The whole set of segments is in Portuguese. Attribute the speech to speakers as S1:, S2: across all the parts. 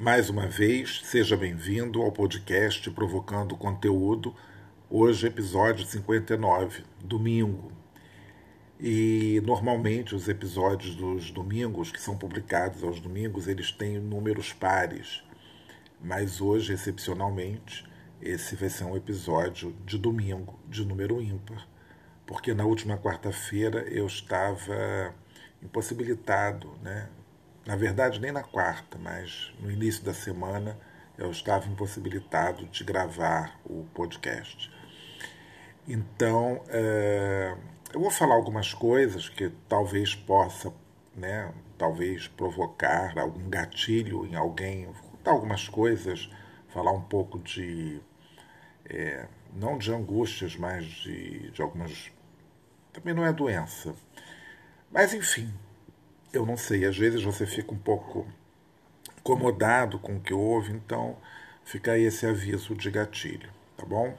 S1: Mais uma vez, seja bem-vindo ao podcast Provocando Conteúdo, hoje episódio 59, domingo. E normalmente os episódios dos domingos, que são publicados aos domingos, eles têm números pares. Mas hoje, excepcionalmente, esse vai ser um episódio de domingo, de número ímpar, porque na última quarta-feira eu estava impossibilitado, né? Na verdade, nem na quarta, mas no início da semana eu estava impossibilitado de gravar o podcast. Então, é, eu vou falar algumas coisas que talvez possa, né, talvez provocar algum gatilho em alguém, vou contar algumas coisas, falar um pouco de, é, não de angústias, mas de, de algumas. Também não é doença. Mas, enfim, eu não sei, às vezes você fica um pouco incomodado com o que houve, então fica aí esse aviso de gatilho, tá bom?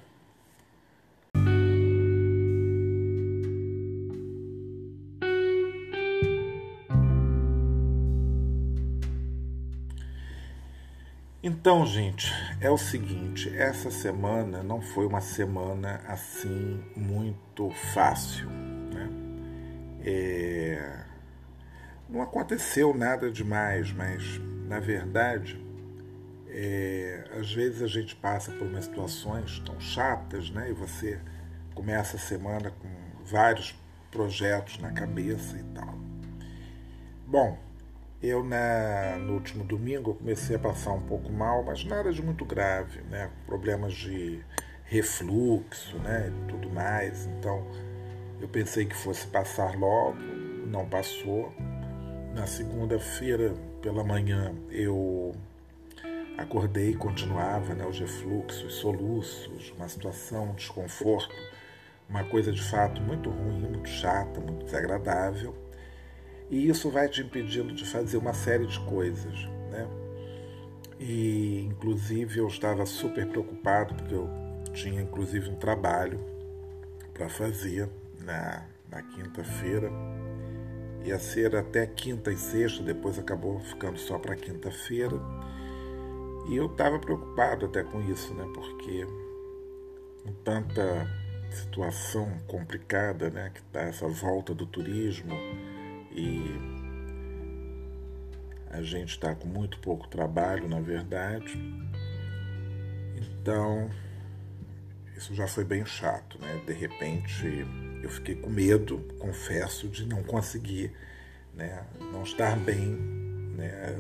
S1: Então, gente, é o seguinte: essa semana não foi uma semana assim muito fácil. Né? É não aconteceu nada demais, mas na verdade, é, às vezes a gente passa por umas situações tão chatas, né? E você começa a semana com vários projetos na cabeça e tal. Bom, eu na, no último domingo comecei a passar um pouco mal, mas nada de muito grave, né? Problemas de refluxo, né? E tudo mais. Então eu pensei que fosse passar logo, não passou. Na segunda-feira pela manhã eu acordei continuava né, os refluxos, soluços, uma situação, um desconforto, uma coisa de fato muito ruim, muito chata, muito desagradável. E isso vai te impedindo de fazer uma série de coisas. Né? E inclusive eu estava super preocupado porque eu tinha inclusive um trabalho para fazer na, na quinta-feira ia ser até quinta e sexta, depois acabou ficando só para quinta-feira. E eu estava preocupado até com isso, né? Porque com tanta situação complicada, né? Que está essa volta do turismo e a gente está com muito pouco trabalho, na verdade. Então, isso já foi bem chato, né? De repente eu fiquei com medo, confesso, de não conseguir, né, não estar bem né,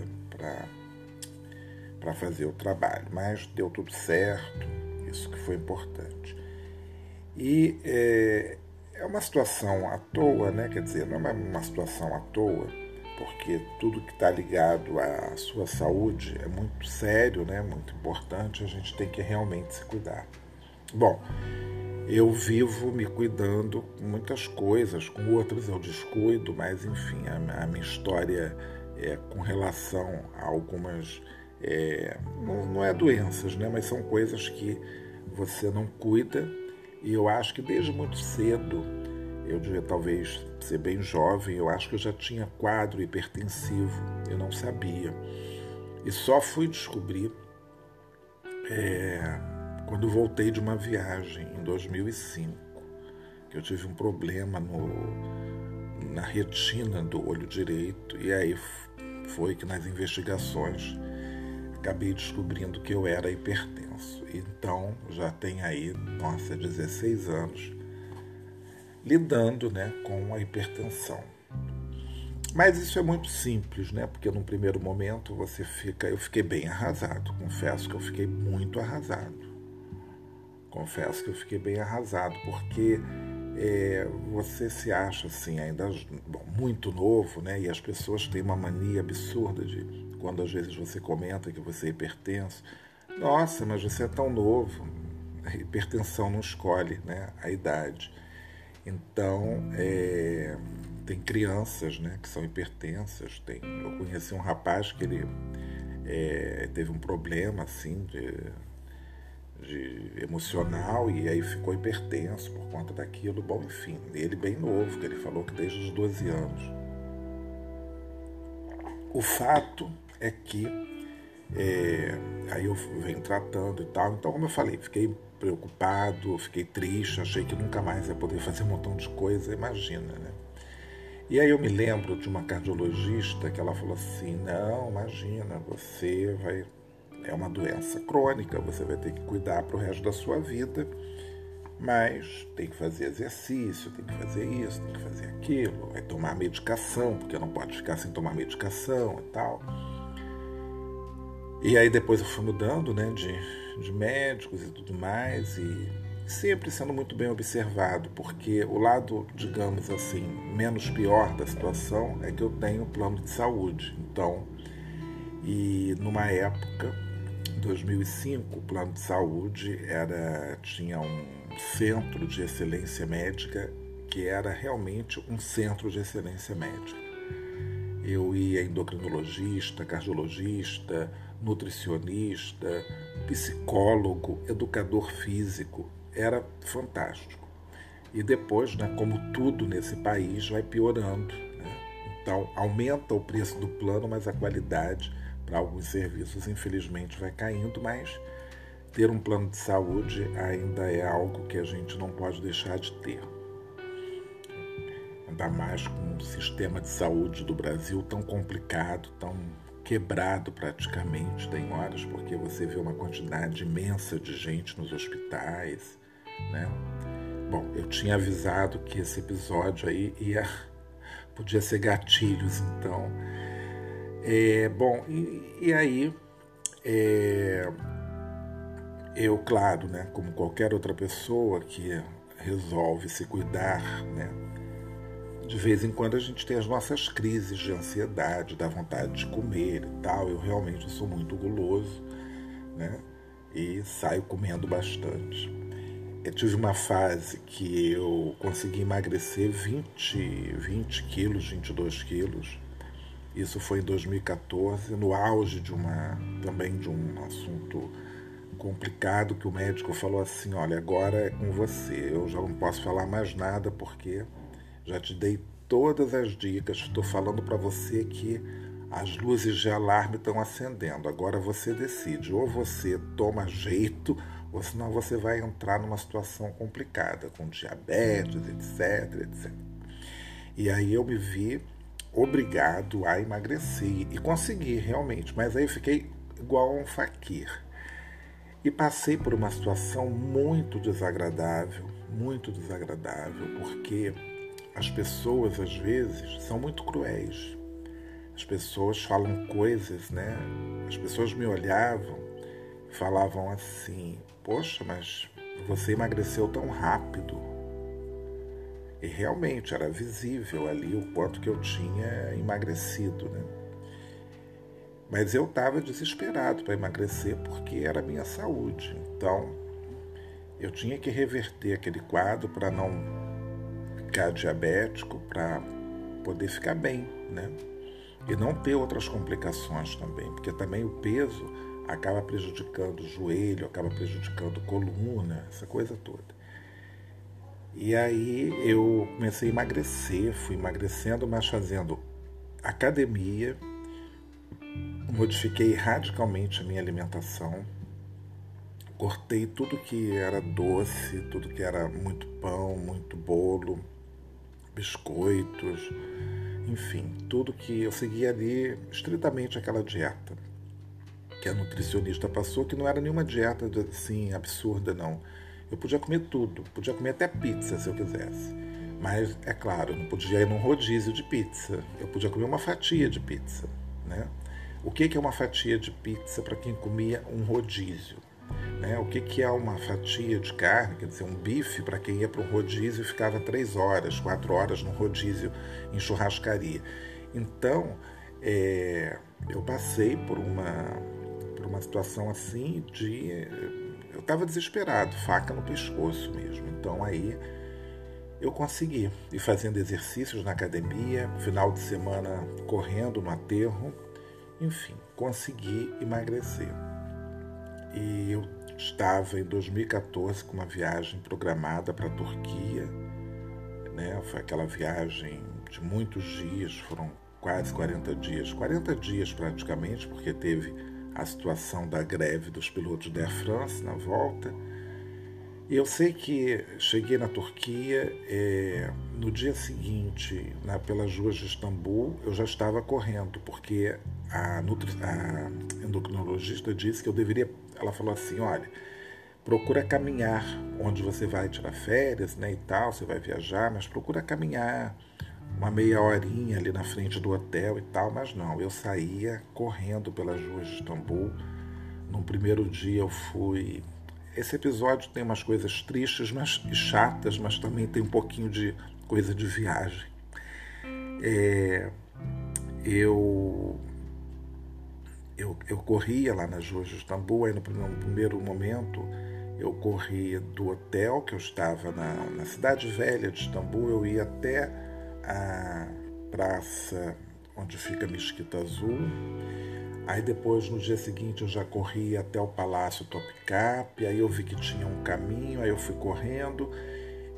S1: para fazer o trabalho. Mas deu tudo certo, isso que foi importante. E é, é uma situação à toa, né? quer dizer, não é uma situação à toa, porque tudo que está ligado à sua saúde é muito sério, né? muito importante, a gente tem que realmente se cuidar. Bom, eu vivo me cuidando com muitas coisas, com outras eu descuido, mas enfim, a, a minha história é com relação a algumas. É, não, não é doenças, né, mas são coisas que você não cuida, e eu acho que desde muito cedo, eu devia talvez ser bem jovem, eu acho que eu já tinha quadro hipertensivo, eu não sabia. E só fui descobrir. É, quando voltei de uma viagem em 2005, que eu tive um problema no, na retina do olho direito, e aí foi que nas investigações acabei descobrindo que eu era hipertenso. Então já tem aí, nossa, 16 anos lidando né, com a hipertensão. Mas isso é muito simples, né? Porque num primeiro momento você fica. Eu fiquei bem arrasado, confesso que eu fiquei muito arrasado confesso que eu fiquei bem arrasado, porque é, você se acha assim ainda bom, muito novo, né? E as pessoas têm uma mania absurda de quando às vezes você comenta que você é hipertenso. Nossa, mas você é tão novo. A hipertensão não escolhe né, a idade. Então, é, tem crianças né, que são hipertensas. Tem, eu conheci um rapaz que ele é, teve um problema assim de, de emocional e aí ficou hipertenso por conta daquilo. Bom, enfim, ele bem novo, que ele falou que desde os 12 anos. O fato é que é, aí eu venho tratando e tal. Então, como eu falei, fiquei preocupado, fiquei triste, achei que nunca mais ia poder fazer um montão de coisa, imagina, né? E aí eu me lembro de uma cardiologista que ela falou assim: não, imagina, você vai. É uma doença crônica, você vai ter que cuidar para o resto da sua vida, mas tem que fazer exercício, tem que fazer isso, tem que fazer aquilo, vai tomar medicação, porque não pode ficar sem tomar medicação e tal. E aí depois eu fui mudando né, de, de médicos e tudo mais, e sempre sendo muito bem observado, porque o lado, digamos assim, menos pior da situação é que eu tenho plano de saúde. Então, e numa época, 2005, o plano de saúde era tinha um centro de excelência médica que era realmente um centro de excelência médica. Eu ia endocrinologista, cardiologista, nutricionista, psicólogo, educador físico, era fantástico. E depois, né, como tudo nesse país, vai piorando. Né? Então, aumenta o preço do plano, mas a qualidade para alguns serviços, infelizmente, vai caindo. Mas ter um plano de saúde ainda é algo que a gente não pode deixar de ter. Ainda mais com o sistema de saúde do Brasil tão complicado, tão quebrado praticamente, tem horas, porque você vê uma quantidade imensa de gente nos hospitais, né? Bom, eu tinha avisado que esse episódio aí ia podia ser gatilhos, então. É, bom, e, e aí é, eu, claro, né, como qualquer outra pessoa que resolve se cuidar, né, de vez em quando a gente tem as nossas crises de ansiedade, da vontade de comer e tal. Eu realmente sou muito guloso, né? E saio comendo bastante. Eu tive uma fase que eu consegui emagrecer 20, 20 quilos, 22 quilos. Isso foi em 2014, no auge de uma também de um assunto complicado que o médico falou assim, olha, agora é com você. Eu já não posso falar mais nada porque já te dei todas as dicas, estou falando para você que as luzes de alarme estão acendendo. Agora você decide, ou você toma jeito, ou senão você vai entrar numa situação complicada, com diabetes, etc, etc. E aí eu me vi obrigado a emagrecer e consegui realmente, mas aí eu fiquei igual a um faquir. E passei por uma situação muito desagradável, muito desagradável, porque as pessoas, às vezes, são muito cruéis. As pessoas falam coisas, né? As pessoas me olhavam e falavam assim: Poxa, mas você emagreceu tão rápido. E realmente era visível ali o quanto que eu tinha emagrecido, né? Mas eu estava desesperado para emagrecer porque era a minha saúde. Então, eu tinha que reverter aquele quadro para não ficar diabético para poder ficar bem, né? E não ter outras complicações também, porque também o peso acaba prejudicando o joelho, acaba prejudicando a coluna, essa coisa toda. E aí eu comecei a emagrecer, fui emagrecendo, mas fazendo academia, modifiquei radicalmente a minha alimentação, cortei tudo que era doce, tudo que era muito pão, muito bolo, biscoitos, enfim, tudo que eu seguia ali estritamente aquela dieta que a nutricionista passou, que não era nenhuma dieta assim absurda, não. Eu podia comer tudo, podia comer até pizza se eu quisesse. Mas, é claro, não podia ir num rodízio de pizza. Eu podia comer uma fatia de pizza, né? O que é uma fatia de pizza para quem comia um rodízio? Né? O que, é uma fatia de carne, quer dizer, um bife para quem ia para um rodízio e ficava três horas, quatro horas no rodízio em churrascaria. Então, é, eu passei por uma, por uma situação assim de. Eu estava desesperado, faca no pescoço mesmo. Então aí eu consegui ir fazendo exercícios na academia, final de semana correndo no aterro, enfim, consegui emagrecer. E eu estava em 2014 com uma viagem programada para a Turquia, né? Foi aquela viagem de muitos dias, foram quase 40 dias, 40 dias praticamente, porque teve a situação da greve dos pilotos da Air France na volta. E eu sei que cheguei na Turquia, é, no dia seguinte, na, pelas ruas de Istambul, eu já estava correndo, porque a, nutri, a endocrinologista disse que eu deveria. Ela falou assim: olha, procura caminhar onde você vai tirar férias né, e tal, você vai viajar, mas procura caminhar uma meia horinha ali na frente do hotel e tal, mas não, eu saía correndo pelas ruas de Istambul. No primeiro dia eu fui. Esse episódio tem umas coisas tristes mas, e chatas, mas também tem um pouquinho de coisa de viagem. É, eu, eu, eu corria lá nas ruas de Istambul, aí no primeiro, no primeiro momento eu corria do hotel que eu estava na, na cidade velha de Istambul, eu ia até a praça onde fica a Mesquita Azul. Aí depois, no dia seguinte, eu já corri até o Palácio Topkapi, aí eu vi que tinha um caminho, aí eu fui correndo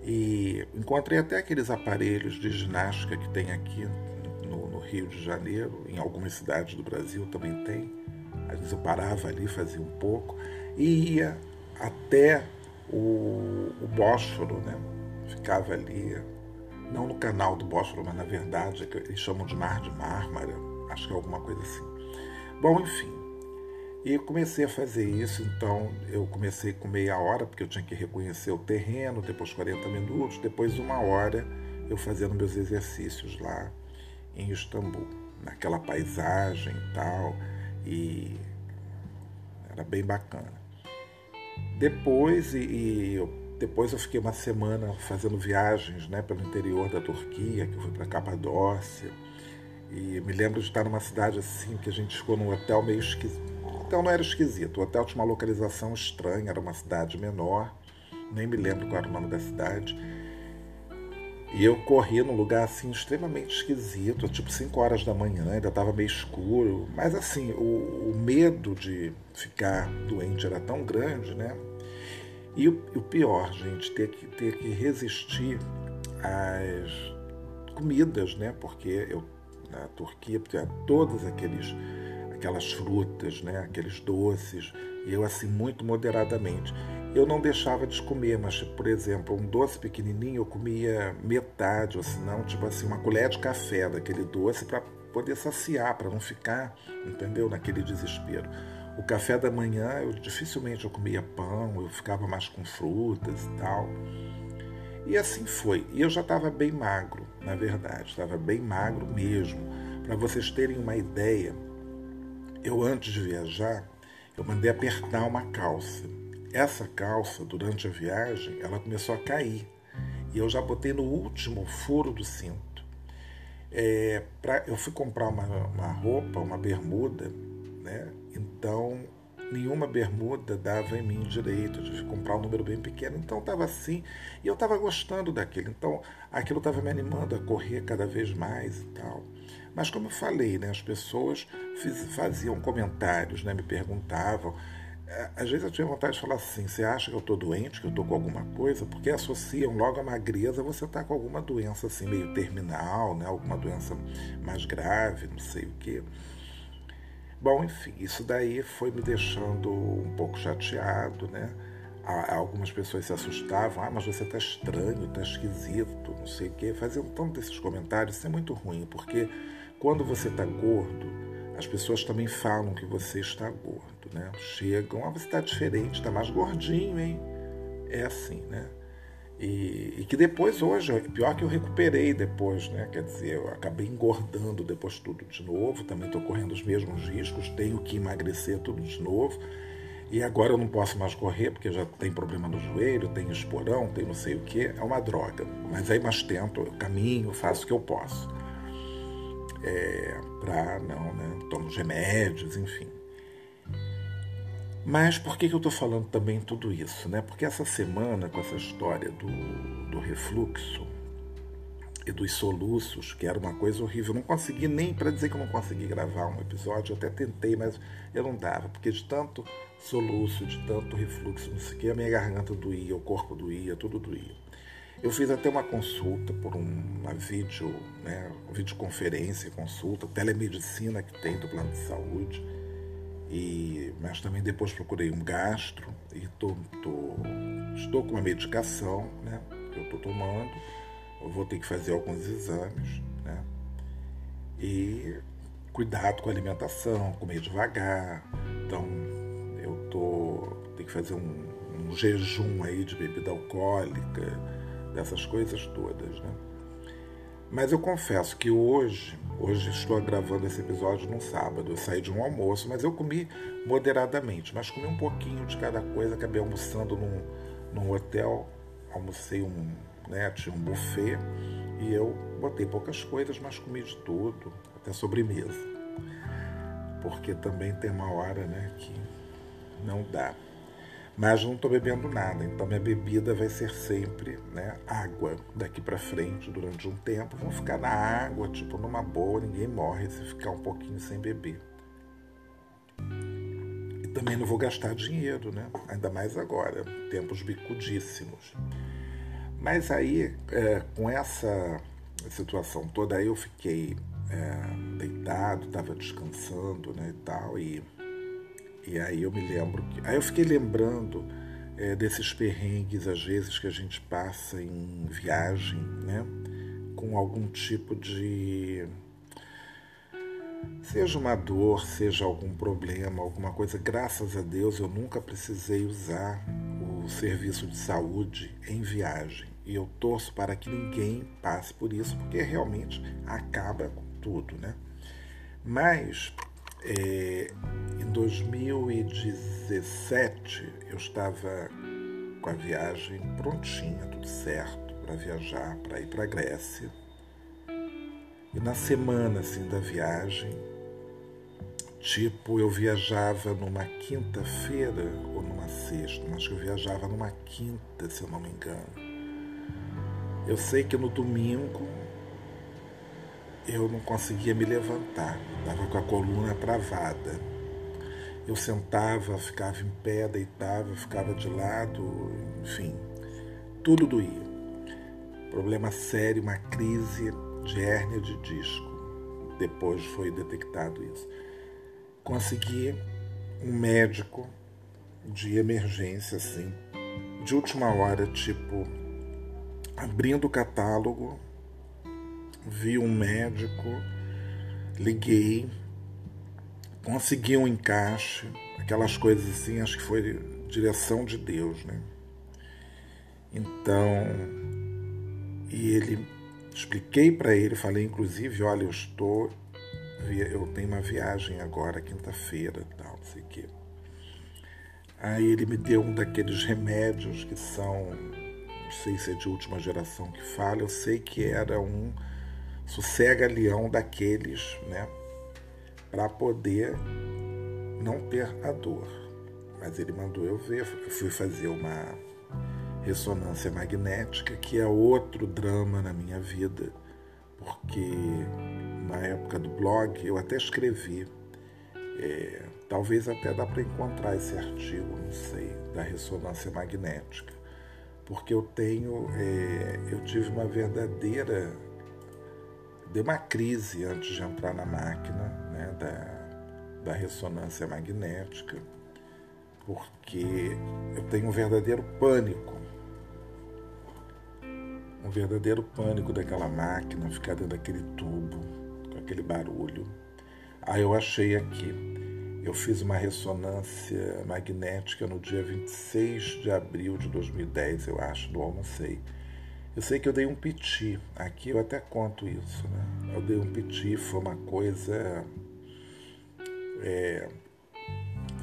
S1: e encontrei até aqueles aparelhos de ginástica que tem aqui no, no Rio de Janeiro, em algumas cidades do Brasil também tem. Às vezes eu parava ali, fazia um pouco e ia até o, o Bósforo, né? Ficava ali não no canal do Bósforo, mas na verdade é eles chamam de Mar de Mármara, acho que é alguma coisa assim. Bom, enfim. E comecei a fazer isso, então eu comecei com meia hora, porque eu tinha que reconhecer o terreno, depois 40 minutos, depois uma hora eu fazendo meus exercícios lá em Istambul, naquela paisagem e tal, e era bem bacana. Depois, e, e eu depois eu fiquei uma semana fazendo viagens né, pelo interior da Turquia, que eu fui para Capadócia. E me lembro de estar numa cidade assim, que a gente ficou num hotel meio esquisito. Então não era esquisito, o hotel tinha uma localização estranha, era uma cidade menor, nem me lembro qual era o nome da cidade. E eu corri num lugar assim extremamente esquisito, tipo 5 horas da manhã, ainda estava meio escuro. Mas assim, o, o medo de ficar doente era tão grande, né? E o, o pior, gente, ter que, ter que resistir às comidas, né? Porque eu, na Turquia tinha todas aqueles, aquelas frutas, né? Aqueles doces, e eu assim muito moderadamente. Eu não deixava de comer, mas, por exemplo, um doce pequenininho eu comia metade, ou se não, tipo assim, uma colher de café daquele doce para poder saciar, para não ficar, entendeu, naquele desespero. O café da manhã, eu dificilmente eu comia pão, eu ficava mais com frutas e tal. E assim foi. E eu já estava bem magro, na verdade, estava bem magro mesmo. Para vocês terem uma ideia, eu antes de viajar, eu mandei apertar uma calça. Essa calça, durante a viagem, ela começou a cair. E eu já botei no último furo do cinto. É, pra, eu fui comprar uma, uma roupa, uma bermuda, né? Então, nenhuma bermuda dava em mim direito, que comprar um número bem pequeno. Então, estava assim, e eu estava gostando daquilo. Então, aquilo estava me animando a correr cada vez mais e tal. Mas, como eu falei, né, as pessoas fiz, faziam comentários, né, me perguntavam. É, às vezes eu tinha vontade de falar assim: você acha que eu estou doente, que eu estou com alguma coisa? Porque associam logo a magreza, você está com alguma doença assim, meio terminal, né? alguma doença mais grave, não sei o quê. Bom, enfim, isso daí foi me deixando um pouco chateado, né? Algumas pessoas se assustavam, ah, mas você está estranho, está esquisito, não sei o quê. Faziam tanto desses comentários, isso é muito ruim, porque quando você está gordo, as pessoas também falam que você está gordo, né? Chegam, ah, você está diferente, está mais gordinho, hein? É assim, né? E, e, que depois, hoje, pior que eu recuperei depois, né? Quer dizer, eu acabei engordando depois tudo de novo, também estou correndo os mesmos riscos, tenho que emagrecer tudo de novo. E agora eu não posso mais correr porque já tem problema no joelho, tem esporão, tem não sei o que, é uma droga. Mas aí mais tento, eu caminho, faço o que eu posso. é, para não, né? Tomo remédios, enfim. Mas por que, que eu estou falando também tudo isso? Né? Porque essa semana, com essa história do, do refluxo e dos soluços, que era uma coisa horrível, eu não consegui nem, para dizer que eu não consegui gravar um episódio, eu até tentei, mas eu não dava, porque de tanto soluço, de tanto refluxo, não sei o que, a minha garganta doía, o corpo doía, tudo doía. Eu fiz até uma consulta por uma vídeo, né, videoconferência, consulta, telemedicina que tem do plano de saúde e, mas também depois procurei um gastro e tô, tô, estou com uma medicação né, que eu estou tomando. Eu vou ter que fazer alguns exames. Né, e cuidado com a alimentação, comer devagar. Então eu tô, tenho que fazer um, um jejum aí de bebida alcoólica, dessas coisas todas. Né. Mas eu confesso que hoje, hoje estou gravando esse episódio num sábado. Eu saí de um almoço, mas eu comi moderadamente. Mas comi um pouquinho de cada coisa. Acabei almoçando num, num hotel. Almocei um, né, tinha um buffet. E eu botei poucas coisas, mas comi de tudo, até sobremesa. Porque também tem uma hora né, que não dá mas não estou bebendo nada. Então minha bebida vai ser sempre né, água daqui para frente durante um tempo. Vou ficar na água, tipo numa boa, ninguém morre se ficar um pouquinho sem beber. E também não vou gastar dinheiro, né? Ainda mais agora, tempos bicudíssimos. Mas aí, é, com essa situação toda, aí eu fiquei é, deitado, estava descansando né, e tal, e e aí eu me lembro que. Aí eu fiquei lembrando é, desses perrengues, às vezes, que a gente passa em viagem, né? Com algum tipo de. Seja uma dor, seja algum problema, alguma coisa. Graças a Deus eu nunca precisei usar o serviço de saúde em viagem. E eu torço para que ninguém passe por isso, porque realmente acaba com tudo, né? Mas é, em 2017 eu estava com a viagem prontinha, tudo certo, para viajar, para ir para a Grécia. E na semana assim da viagem, tipo, eu viajava numa quinta-feira ou numa sexta, mas que eu viajava numa quinta, se eu não me engano. Eu sei que no domingo eu não conseguia me levantar, estava com a coluna travada. Eu sentava, ficava em pé, deitava, ficava de lado, enfim, tudo doía. Problema sério, uma crise de hérnia de disco. Depois foi detectado isso. Consegui um médico de emergência, assim, de última hora, tipo, abrindo o catálogo, vi um médico, liguei, consegui um encaixe, aquelas coisas assim, acho que foi direção de Deus, né? Então, e ele expliquei para ele, falei inclusive, olha, eu estou eu tenho uma viagem agora quinta-feira, tal, não sei o quê. Aí ele me deu um daqueles remédios que são, não sei se é de última geração que fala, eu sei que era um sossega-leão daqueles, né? Para poder não ter a dor. Mas ele mandou eu ver, eu fui fazer uma ressonância magnética, que é outro drama na minha vida, porque na época do blog eu até escrevi, é, talvez até dá para encontrar esse artigo, não sei, da ressonância magnética, porque eu tenho, é, eu tive uma verdadeira deu uma crise antes de entrar na máquina né, da, da ressonância magnética, porque eu tenho um verdadeiro pânico. Um verdadeiro pânico daquela máquina, ficar dentro daquele tubo, com aquele barulho. Aí eu achei aqui. Eu fiz uma ressonância magnética no dia 26 de abril de 2010, eu acho, do Almocei. Eu sei que eu dei um piti, aqui eu até conto isso, né? Eu dei um piti, foi uma coisa. É,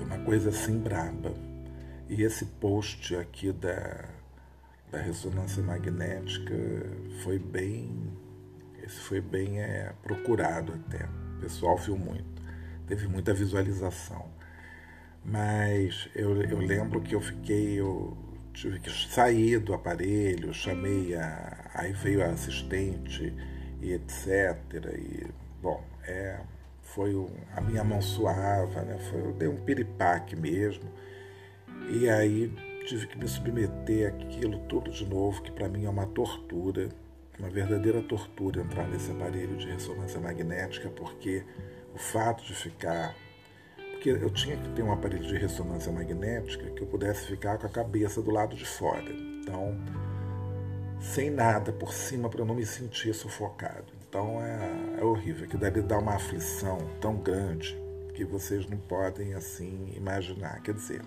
S1: uma coisa assim braba. E esse post aqui da, da ressonância magnética foi bem. Esse foi bem é, procurado até. O pessoal viu muito. Teve muita visualização. Mas eu, eu lembro que eu fiquei, eu tive que sair do aparelho, chamei a. Aí veio a assistente e etc. E, bom, é, foi um, a minha mão suava, né? Foi, eu dei um piripaque mesmo. E aí tive que me submeter àquilo tudo de novo, que para mim é uma tortura, uma verdadeira tortura entrar nesse aparelho de ressonância magnética, porque o fato de ficar. Porque eu tinha que ter um aparelho de ressonância magnética que eu pudesse ficar com a cabeça do lado de fora. Então, sem nada por cima para eu não me sentir sufocado. Então é, é horrível, que deve dar uma aflição tão grande que vocês não podem assim imaginar. Quer dizer,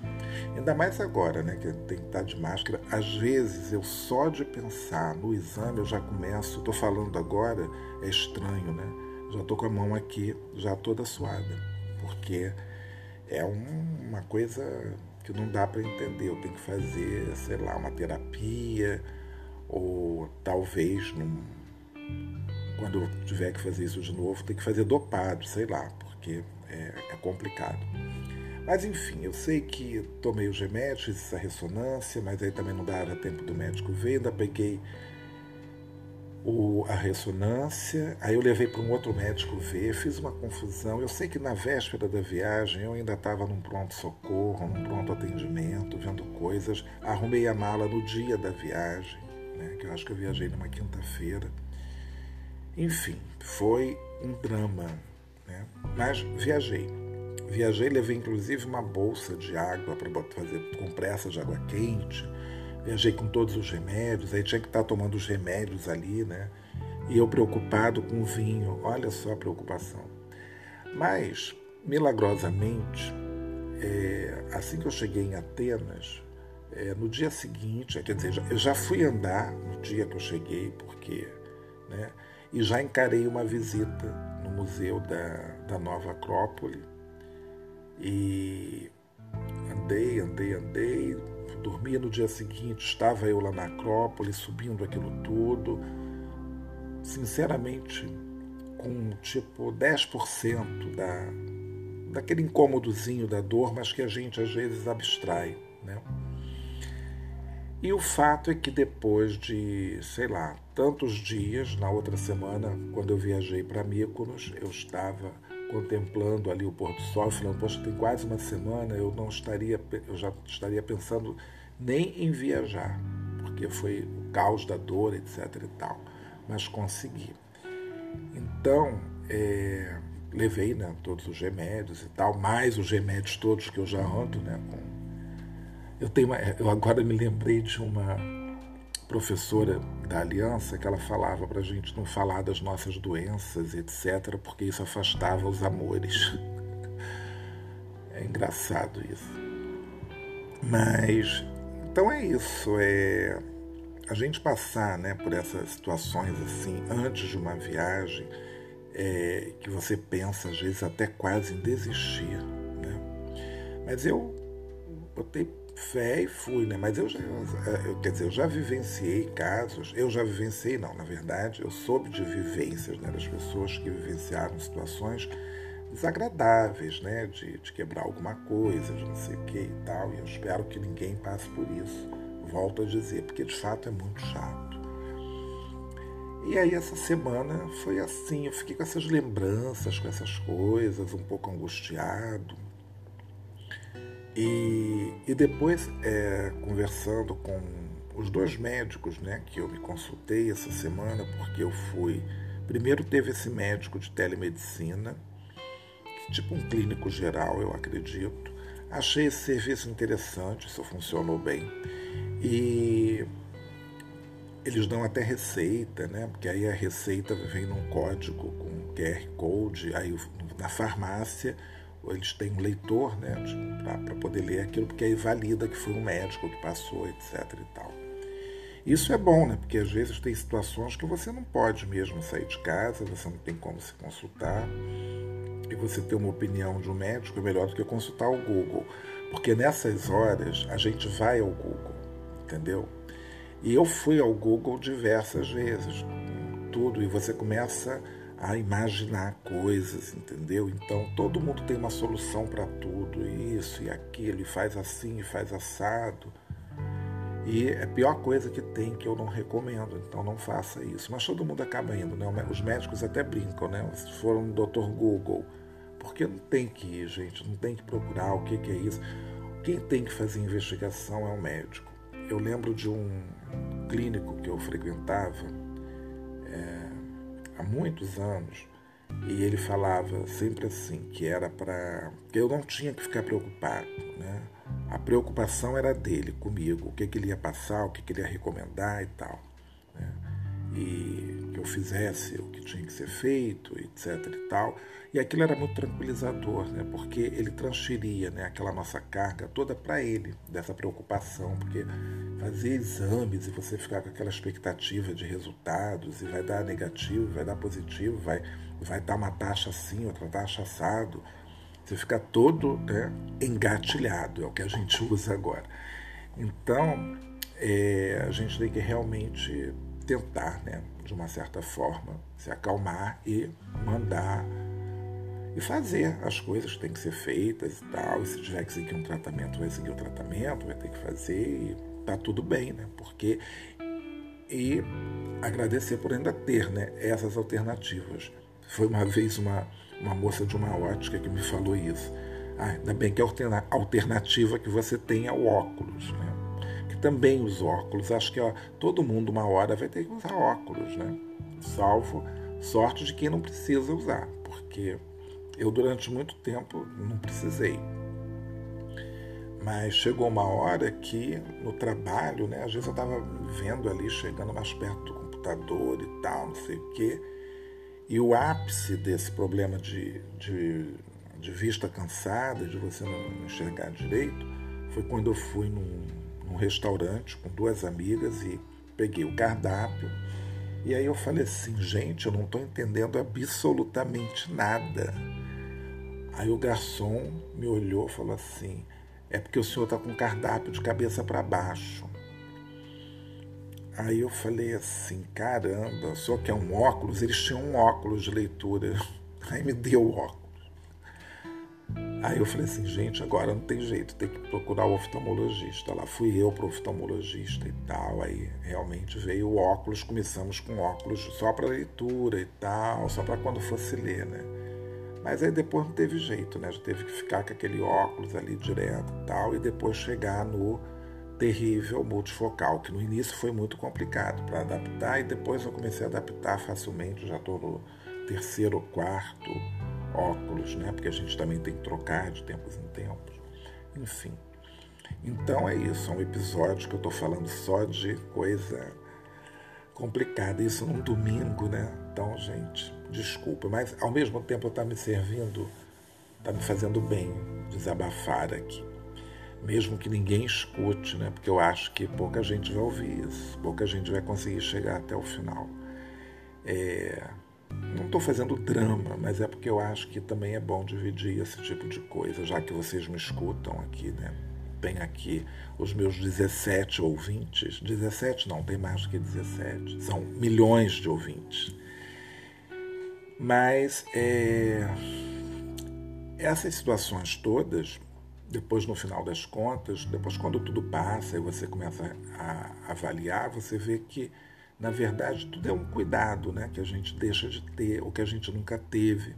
S1: ainda mais agora, né, que tem que estar de máscara. Às vezes eu só de pensar no exame eu já começo. Estou falando agora é estranho, né? Já estou com a mão aqui já toda suada, porque é um, uma coisa que não dá para entender. Eu tenho que fazer, sei lá, uma terapia ou talvez num quando eu tiver que fazer isso de novo, tem que fazer dopado, sei lá, porque é, é complicado. Mas enfim, eu sei que tomei os remédios, fiz essa ressonância, mas aí também não dava tempo do médico ver, ainda peguei o, a ressonância, aí eu levei para um outro médico ver, fiz uma confusão. Eu sei que na véspera da viagem eu ainda estava num pronto-socorro, num pronto atendimento, vendo coisas. Arrumei a mala no dia da viagem, né, que eu acho que eu viajei numa quinta-feira. Enfim, foi um drama, né? mas viajei. Viajei, levei inclusive uma bolsa de água para fazer compressa de água quente. Viajei com todos os remédios, aí tinha que estar tomando os remédios ali, né? E eu preocupado com o vinho, olha só a preocupação. Mas, milagrosamente, é, assim que eu cheguei em Atenas, é, no dia seguinte, quer dizer, eu já fui andar no dia que eu cheguei, porque né, e já encarei uma visita no Museu da, da Nova Acrópole e andei, andei, andei, dormia no dia seguinte, estava eu lá na Acrópole subindo aquilo tudo, sinceramente, com tipo 10% da, daquele incômodozinho da dor, mas que a gente às vezes abstrai, né? E o fato é que depois de, sei lá, tantos dias, na outra semana, quando eu viajei para Mykonos, eu estava contemplando ali o pôr do sol, falando, poxa, tem quase uma semana, eu não estaria, eu já estaria pensando nem em viajar, porque foi o caos da dor, etc e tal, mas consegui. Então, é, levei né, todos os remédios e tal, mais os remédios todos que eu já ando, né, com eu, tenho uma, eu agora me lembrei de uma professora da Aliança que ela falava para a gente não falar das nossas doenças, etc., porque isso afastava os amores. É engraçado isso. Mas, então é isso. É a gente passar né, por essas situações assim, antes de uma viagem, é, que você pensa, às vezes, até quase em desistir. Né? Mas eu botei fé e fui, né? Mas eu já, eu, quer dizer, eu já vivenciei casos, eu já vivenciei, não, na verdade, eu soube de vivências né, das pessoas que vivenciaram situações desagradáveis, né? De, de quebrar alguma coisa, de não sei o que e tal. E eu espero que ninguém passe por isso. Volto a dizer, porque de fato é muito chato. E aí essa semana foi assim, eu fiquei com essas lembranças, com essas coisas, um pouco angustiado, e, e depois, é, conversando com os dois médicos né, que eu me consultei essa semana, porque eu fui. Primeiro, teve esse médico de telemedicina, tipo um clínico geral, eu acredito. Achei esse serviço interessante, isso funcionou bem. E eles dão até receita, né? Porque aí a receita vem num código com QR Code, aí na farmácia eles têm um leitor né, para poder ler aquilo, porque aí valida que foi um médico que passou, etc. e tal. Isso é bom, né? Porque às vezes tem situações que você não pode mesmo sair de casa, você não tem como se consultar. E você ter uma opinião de um médico é melhor do que consultar o Google. Porque nessas horas a gente vai ao Google, entendeu? E eu fui ao Google diversas vezes, tudo e você começa a imaginar coisas, entendeu? Então todo mundo tem uma solução para tudo, isso e aquilo, e faz assim, e faz assado. E é a pior coisa que tem que eu não recomendo, então não faça isso. Mas todo mundo acaba indo, né? Os médicos até brincam, né? Se foram no Dr. Google, porque não tem que ir, gente, não tem que procurar o que, que é isso. Quem tem que fazer investigação é o médico. Eu lembro de um clínico que eu frequentava, é, há muitos anos e ele falava sempre assim que era para que eu não tinha que ficar preocupado, né? A preocupação era dele comigo, o que, que ele ia passar, o que, que ele ia recomendar e tal, né? E eu fizesse o que tinha que ser feito, etc e tal. E aquilo era muito tranquilizador, né? Porque ele transferia, né, aquela nossa carga toda para ele, dessa preocupação, porque fazer exames e você ficar com aquela expectativa de resultados e vai dar negativo, vai dar positivo, vai vai dar uma taxa assim, outra taxa assado. Você fica todo né, engatilhado, é o que a gente usa agora. Então, é, a gente tem que realmente tentar, né, de uma certa forma, se acalmar e mandar e fazer as coisas que têm que ser feitas e tal. E se tiver que seguir um tratamento, vai seguir o tratamento, vai ter que fazer e tá tudo bem, né? Porque e agradecer por ainda ter, né, essas alternativas. Foi uma vez uma, uma moça de uma ótica que me falou isso. Ah, ainda bem que a alternativa que você tem é o óculos, né? Também os óculos, acho que ó, todo mundo uma hora vai ter que usar óculos, né? Salvo sorte de quem não precisa usar, porque eu durante muito tempo não precisei. Mas chegou uma hora que no trabalho, né, às vezes eu estava vendo ali, chegando mais perto do computador e tal, não sei o quê. E o ápice desse problema de, de, de vista cansada, de você não enxergar direito, foi quando eu fui num, num restaurante com duas amigas e peguei o cardápio. E aí eu falei assim, gente, eu não estou entendendo absolutamente nada. Aí o garçom me olhou e falou assim: é porque o senhor está com o cardápio de cabeça para baixo. Aí eu falei assim, caramba, só que é um óculos, eles tinham um óculos de leitura. Aí me deu o óculos. Aí eu falei assim, gente, agora não tem jeito, tem que procurar o oftalmologista. Lá fui eu para o oftalmologista e tal. Aí realmente veio o óculos, começamos com óculos só para leitura e tal, só para quando fosse ler, né? Mas aí depois não teve jeito, né? Já teve que ficar com aquele óculos ali direto e tal, e depois chegar no terrível multifocal, que no início foi muito complicado para adaptar, e depois eu comecei a adaptar facilmente, já estou no terceiro quarto óculos, né? Porque a gente também tem que trocar de tempos em tempos. Enfim. Então é isso, é um episódio que eu estou falando só de coisa complicada. Isso num domingo, né? Então, gente, desculpa, mas ao mesmo tempo está me servindo, está me fazendo bem desabafar aqui. Mesmo que ninguém escute, né? Porque eu acho que pouca gente vai ouvir isso, pouca gente vai conseguir chegar até o final. É, não estou fazendo drama, mas é porque eu acho que também é bom dividir esse tipo de coisa, já que vocês me escutam aqui, né? Tem aqui os meus 17 ouvintes. 17 não, tem mais que 17. São milhões de ouvintes. Mas é, essas situações todas, depois no final das contas, depois quando tudo passa e você começa a avaliar, você vê que na verdade tudo é um cuidado, né, que a gente deixa de ter ou que a gente nunca teve.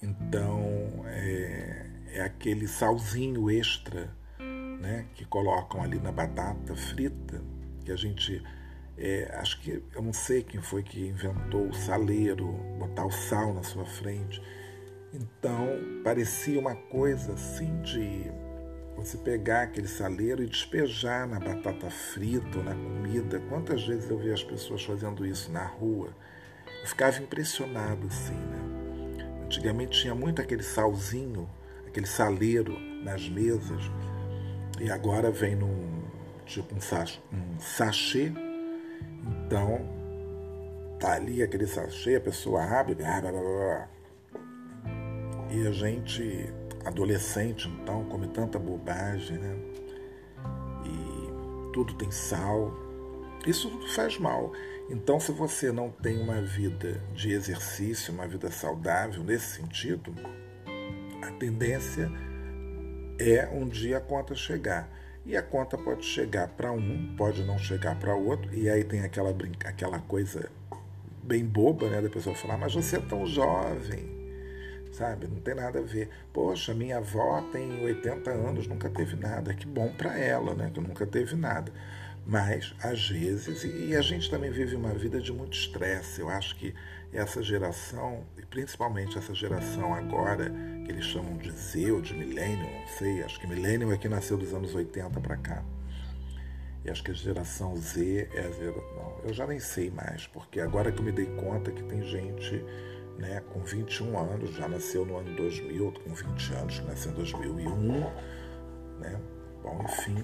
S1: Então é, é aquele salzinho extra, né, que colocam ali na batata frita que a gente é, acho que eu não sei quem foi que inventou o saleiro, botar o sal na sua frente. Então parecia uma coisa assim de você pegar aquele saleiro e despejar na batata frita ou na comida. Quantas vezes eu vi as pessoas fazendo isso na rua? Eu ficava impressionado assim, né? Antigamente tinha muito aquele salzinho, aquele saleiro nas mesas, e agora vem num tipo um sachê, um sachê então, tá ali aquele sachê, a pessoa abre, blá, blá, blá, e a gente, adolescente, então, come tanta bobagem, né? E tudo tem sal. Isso faz mal. Então, se você não tem uma vida de exercício, uma vida saudável nesse sentido, a tendência é um dia a conta chegar. E a conta pode chegar para um, pode não chegar para outro, e aí tem aquela, aquela coisa bem boba, né, da pessoa falar, mas você é tão jovem, sabe? Não tem nada a ver. Poxa, minha avó tem 80 anos, nunca teve nada. Que bom para ela, né, que nunca teve nada. Mas, às vezes, e a gente também vive uma vida de muito estresse. Eu acho que essa geração, e principalmente essa geração agora, que eles chamam de Z ou de milênio, não sei, acho que milênio é que nasceu dos anos 80 para cá. E acho que a geração Z é a geração. Eu já nem sei mais, porque agora que eu me dei conta que tem gente né, com 21 anos, já nasceu no ano 2000, outro com 20 anos, nasceu em 2001, né? Bom, enfim.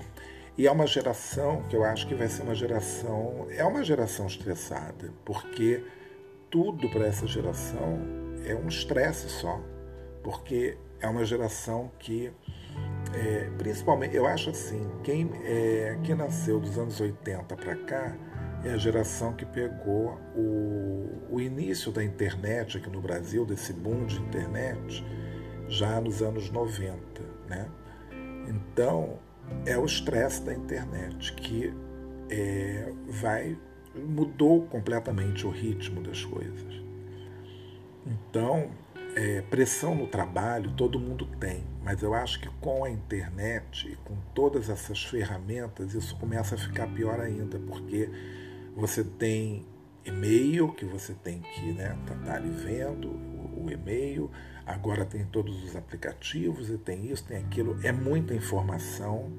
S1: E é uma geração que eu acho que vai ser uma geração. É uma geração estressada, porque tudo para essa geração é um estresse só, porque é uma geração que, é, principalmente, eu acho assim, quem, é, quem nasceu dos anos 80 para cá é a geração que pegou o, o início da internet aqui no Brasil, desse boom de internet, já nos anos 90, né? Então, é o estresse da internet que é, vai mudou completamente o ritmo das coisas. Então, é, pressão no trabalho todo mundo tem, mas eu acho que com a internet e com todas essas ferramentas isso começa a ficar pior ainda, porque você tem e-mail que você tem que estar né, tá, tá ali vendo o, o e-mail, agora tem todos os aplicativos e tem isso, tem aquilo, é muita informação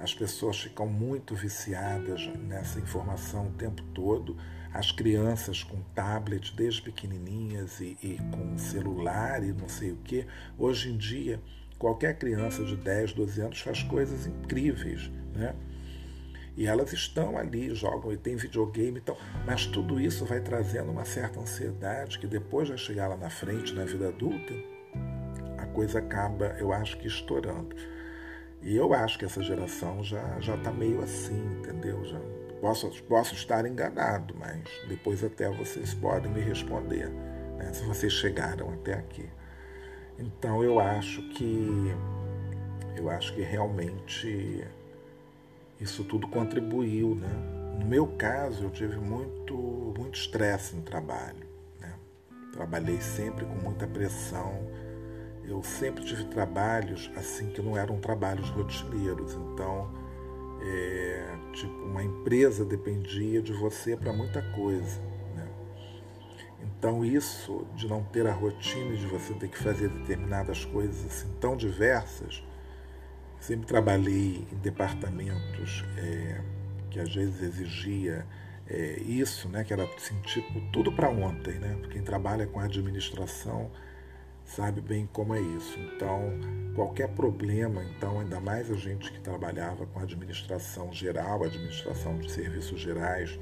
S1: as pessoas ficam muito viciadas nessa informação o tempo todo. As crianças com tablet desde pequenininhas e, e com celular e não sei o que. Hoje em dia, qualquer criança de 10, 12 anos faz coisas incríveis, né? E elas estão ali, jogam e tem videogame e tal. Mas tudo isso vai trazendo uma certa ansiedade que depois vai chegar lá na frente, na vida adulta, a coisa acaba, eu acho que estourando. E eu acho que essa geração já já está meio assim, entendeu? Já posso, posso estar enganado, mas depois até vocês podem me responder, né, se vocês chegaram até aqui. Então eu acho que eu acho que realmente isso tudo contribuiu, né? No meu caso, eu tive muito muito estresse no trabalho, né? Trabalhei sempre com muita pressão eu sempre tive trabalhos assim que não eram trabalhos rotineiros. Então, é, tipo, uma empresa dependia de você para muita coisa. Né? Então, isso de não ter a rotina de você ter que fazer determinadas coisas assim tão diversas, sempre trabalhei em departamentos é, que às vezes exigia é, isso, né, que era tipo, tudo para ontem, né? Quem trabalha com administração sabe bem como é isso. Então, qualquer problema, então, ainda mais a gente que trabalhava com administração geral, administração de serviços gerais,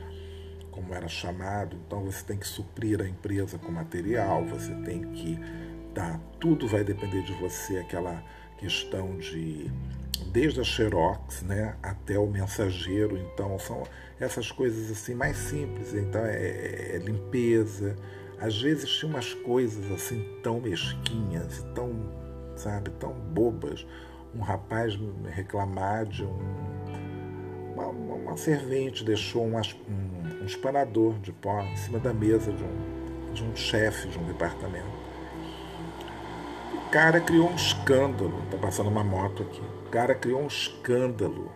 S1: como era chamado, então você tem que suprir a empresa com material, você tem que dar, tudo vai depender de você, aquela questão de desde a Xerox, né, até o mensageiro, então são essas coisas assim mais simples, então é, é, é limpeza, às vezes tinha umas coisas assim tão mesquinhas, tão, sabe, tão bobas. Um rapaz reclamar de um. Uma, uma servente deixou um, um, um espanador de pó em cima da mesa de um, de um chefe de um departamento. Cara criou um escândalo, tá passando uma moto aqui. O cara criou um escândalo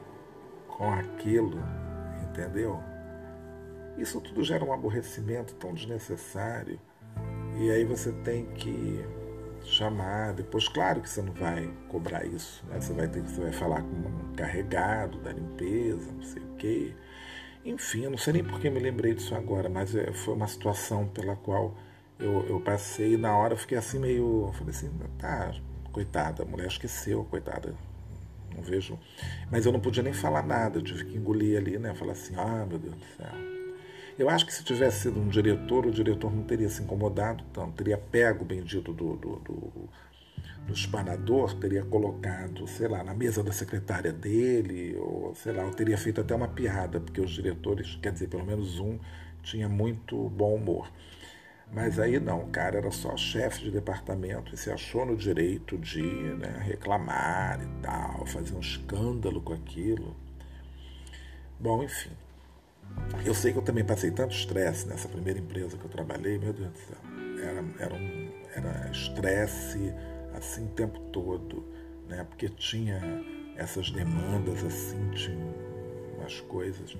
S1: com aquilo, entendeu? Isso tudo gera um aborrecimento tão desnecessário. E aí você tem que chamar depois. Claro que você não vai cobrar isso, né? Você vai ter você vai falar com um carregado da limpeza, não sei o quê. Enfim, eu não sei nem por que me lembrei disso agora, mas é, foi uma situação pela qual eu, eu passei na hora fiquei assim meio. Falei assim, tá, coitada, a mulher esqueceu, coitada. Não vejo. Mas eu não podia nem falar nada, eu tive que engolir ali, né? Falar assim, ah, meu Deus do céu. Eu acho que se tivesse sido um diretor, o diretor não teria se incomodado tanto, teria pego o bendito do, do, do, no espanador, teria colocado, sei lá, na mesa da secretária dele, ou sei lá, eu teria feito até uma piada, porque os diretores, quer dizer, pelo menos um, tinha muito bom humor. Mas aí não, o cara era só chefe de departamento e se achou no direito de né, reclamar e tal, fazer um escândalo com aquilo. Bom, enfim. Eu sei que eu também passei tanto estresse nessa primeira empresa que eu trabalhei, meu Deus do céu. Era, era um era estresse assim o tempo todo, né? Porque tinha essas demandas assim, tinha umas coisas.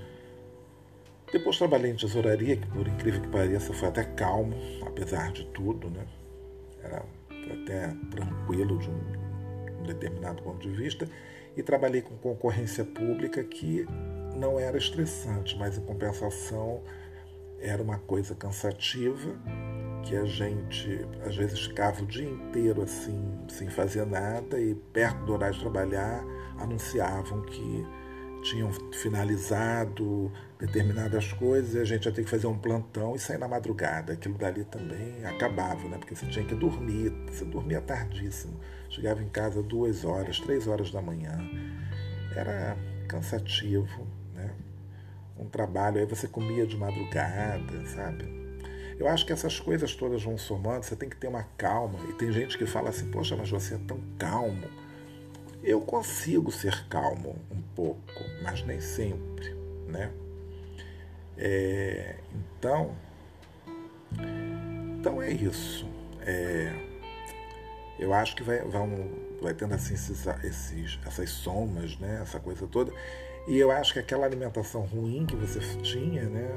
S1: Depois trabalhei em tesouraria, que por incrível que pareça foi até calmo, apesar de tudo, né? Era até tranquilo de um, determinado ponto de vista. E trabalhei com concorrência pública que não era estressante, mas em compensação era uma coisa cansativa que a gente às vezes ficava o dia inteiro assim, sem fazer nada e perto do horário de trabalhar anunciavam que tinham finalizado determinadas coisas e a gente ia ter que fazer um plantão e sair na madrugada. Aquilo dali também acabava, né? Porque você tinha que dormir, você dormia tardíssimo. Chegava em casa duas horas, três horas da manhã. Era cansativo, né? Um trabalho, aí você comia de madrugada, sabe? Eu acho que essas coisas todas vão somando, você tem que ter uma calma. E tem gente que fala assim, poxa, mas você é tão calmo. Eu consigo ser calmo um pouco, mas nem sempre, né? É, então, então é isso. É, eu acho que vai, vai, vai tendo assim esses, esses, essas somas, né? Essa coisa toda. E eu acho que aquela alimentação ruim que você tinha, né?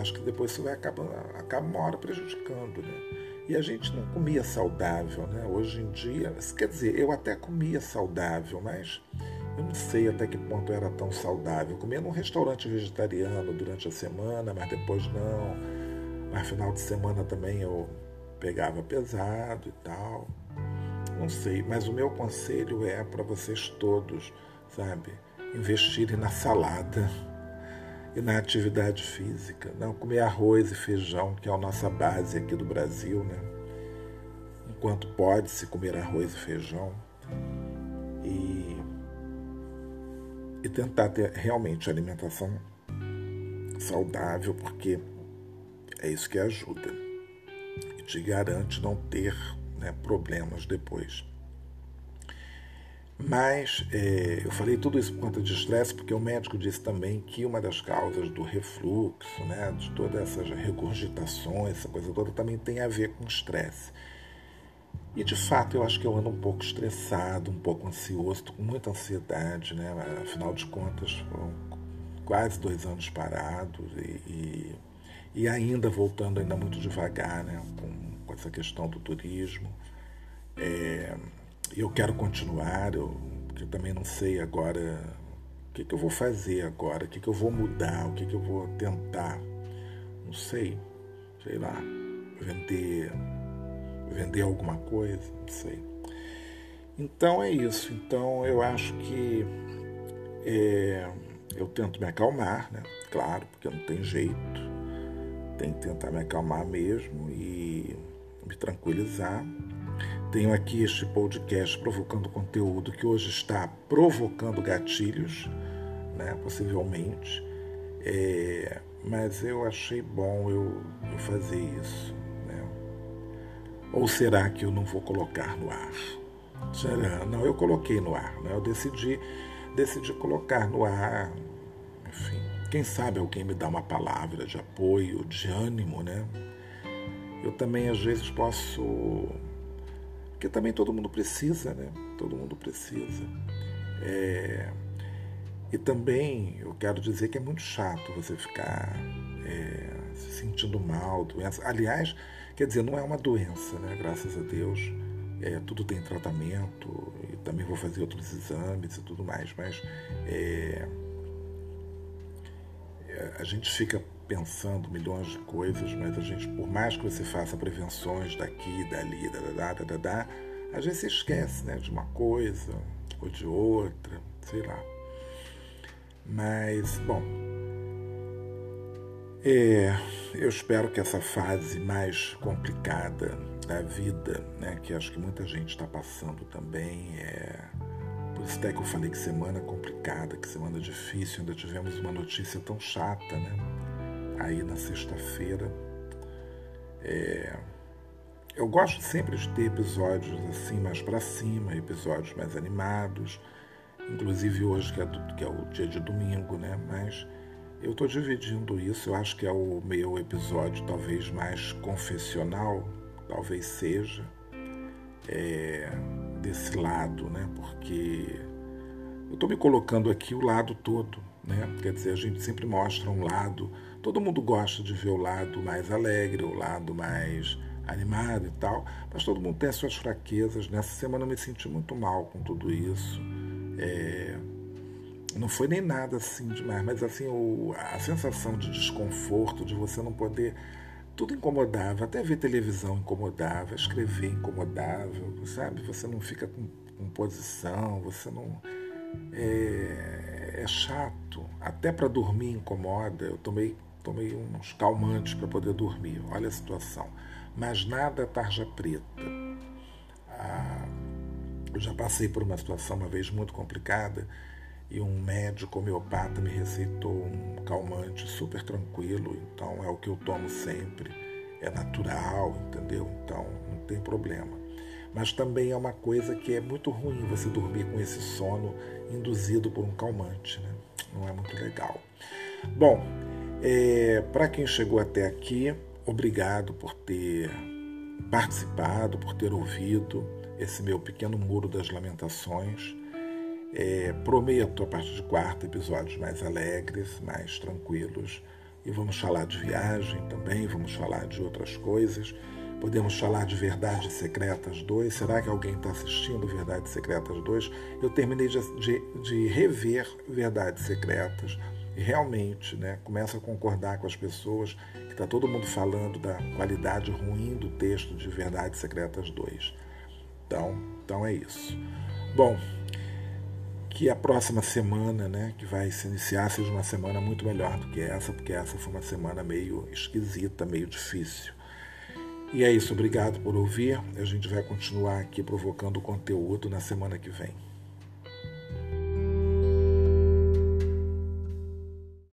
S1: Acho que depois isso vai acabando, acaba uma hora prejudicando, né? E a gente não comia saudável, né? Hoje em dia, quer dizer, eu até comia saudável, mas eu não sei até que ponto era tão saudável. Comia num restaurante vegetariano durante a semana, mas depois não. Mas final de semana também eu pegava pesado e tal. Não sei, mas o meu conselho é para vocês todos, sabe? investirem na salada e na atividade física, não comer arroz e feijão, que é a nossa base aqui do Brasil, né? Enquanto pode se comer arroz e feijão e, e tentar ter realmente alimentação saudável, porque é isso que ajuda e te garante não ter né, problemas depois. Mas é, eu falei tudo isso por conta de estresse, porque o médico disse também que uma das causas do refluxo, né, de todas essas regurgitações, essa coisa toda, também tem a ver com estresse. E de fato eu acho que eu ando um pouco estressado, um pouco ansioso, com muita ansiedade, né? Afinal de contas, foram quase dois anos parados e, e, e ainda voltando ainda muito devagar, né? Com, com essa questão do turismo. É, eu quero continuar, eu, eu também não sei agora o que, que eu vou fazer agora, o que, que eu vou mudar, o que, que eu vou tentar. Não sei, sei lá, vender, vender alguma coisa, não sei. Então é isso. Então eu acho que é, eu tento me acalmar, né? Claro, porque não tem jeito. Tem que tentar me acalmar mesmo e me tranquilizar tenho aqui este podcast provocando conteúdo que hoje está provocando gatilhos, né, possivelmente. É, mas eu achei bom eu, eu fazer isso. Né? Ou será que eu não vou colocar no ar? Será? Não, eu coloquei no ar. Né? Eu decidi, decidi colocar no ar. Enfim, quem sabe alguém me dá uma palavra de apoio, de ânimo, né? Eu também às vezes posso porque também todo mundo precisa, né? Todo mundo precisa. É... E também eu quero dizer que é muito chato você ficar é, se sentindo mal, doença. Aliás, quer dizer, não é uma doença, né? Graças a Deus. É, tudo tem tratamento e também vou fazer outros exames e tudo mais, mas é, a gente fica pensando milhões de coisas, mas a gente, por mais que você faça prevenções daqui, dali, da, da, da, da, às vezes você esquece né, de uma coisa ou de outra, sei lá. Mas, bom, É, eu espero que essa fase mais complicada da vida, né, que acho que muita gente está passando também, é, por isso até que eu falei que semana complicada, que semana difícil, ainda tivemos uma notícia tão chata, né? Aí na sexta-feira. É, eu gosto sempre de ter episódios assim mais para cima, episódios mais animados, inclusive hoje que é, do, que é o dia de domingo, né? Mas eu estou dividindo isso, eu acho que é o meu episódio talvez mais confessional, talvez seja, é, desse lado, né? Porque eu estou me colocando aqui o lado todo, né? Quer dizer, a gente sempre mostra um lado, todo mundo gosta de ver o lado mais alegre, o lado mais animado e tal, mas todo mundo tem as suas fraquezas. Nessa semana eu me senti muito mal com tudo isso. É, não foi nem nada assim demais, mas assim, o, a sensação de desconforto, de você não poder. Tudo incomodava, até ver televisão incomodava, escrever incomodava, sabe? Você não fica com, com posição, você não. É, é chato. Até para dormir incomoda. Eu tomei, tomei uns calmantes para poder dormir. Olha a situação. Mas nada tarja preta. Ah, eu já passei por uma situação uma vez muito complicada e um médico homeopata me receitou um calmante super tranquilo, então é o que eu tomo sempre, é natural, entendeu? Então não tem problema. Mas também é uma coisa que é muito ruim você dormir com esse sono induzido por um calmante, né? Não é muito legal. Bom, é, para quem chegou até aqui, obrigado por ter participado, por ter ouvido esse meu pequeno muro das lamentações. É, prometo a partir de quarto episódios mais alegres, mais tranquilos. E vamos falar de viagem também, vamos falar de outras coisas. Podemos falar de Verdades Secretas 2. Será que alguém está assistindo Verdades Secretas 2? Eu terminei de, de, de rever Verdades Secretas e realmente né, começo a concordar com as pessoas que está todo mundo falando da qualidade ruim do texto de Verdades Secretas 2. Então, então é isso. Bom, que a próxima semana, né, que vai se iniciar, seja uma semana muito melhor do que essa, porque essa foi uma semana meio esquisita, meio difícil. E é isso, obrigado por ouvir. A gente vai continuar aqui provocando conteúdo na semana que vem.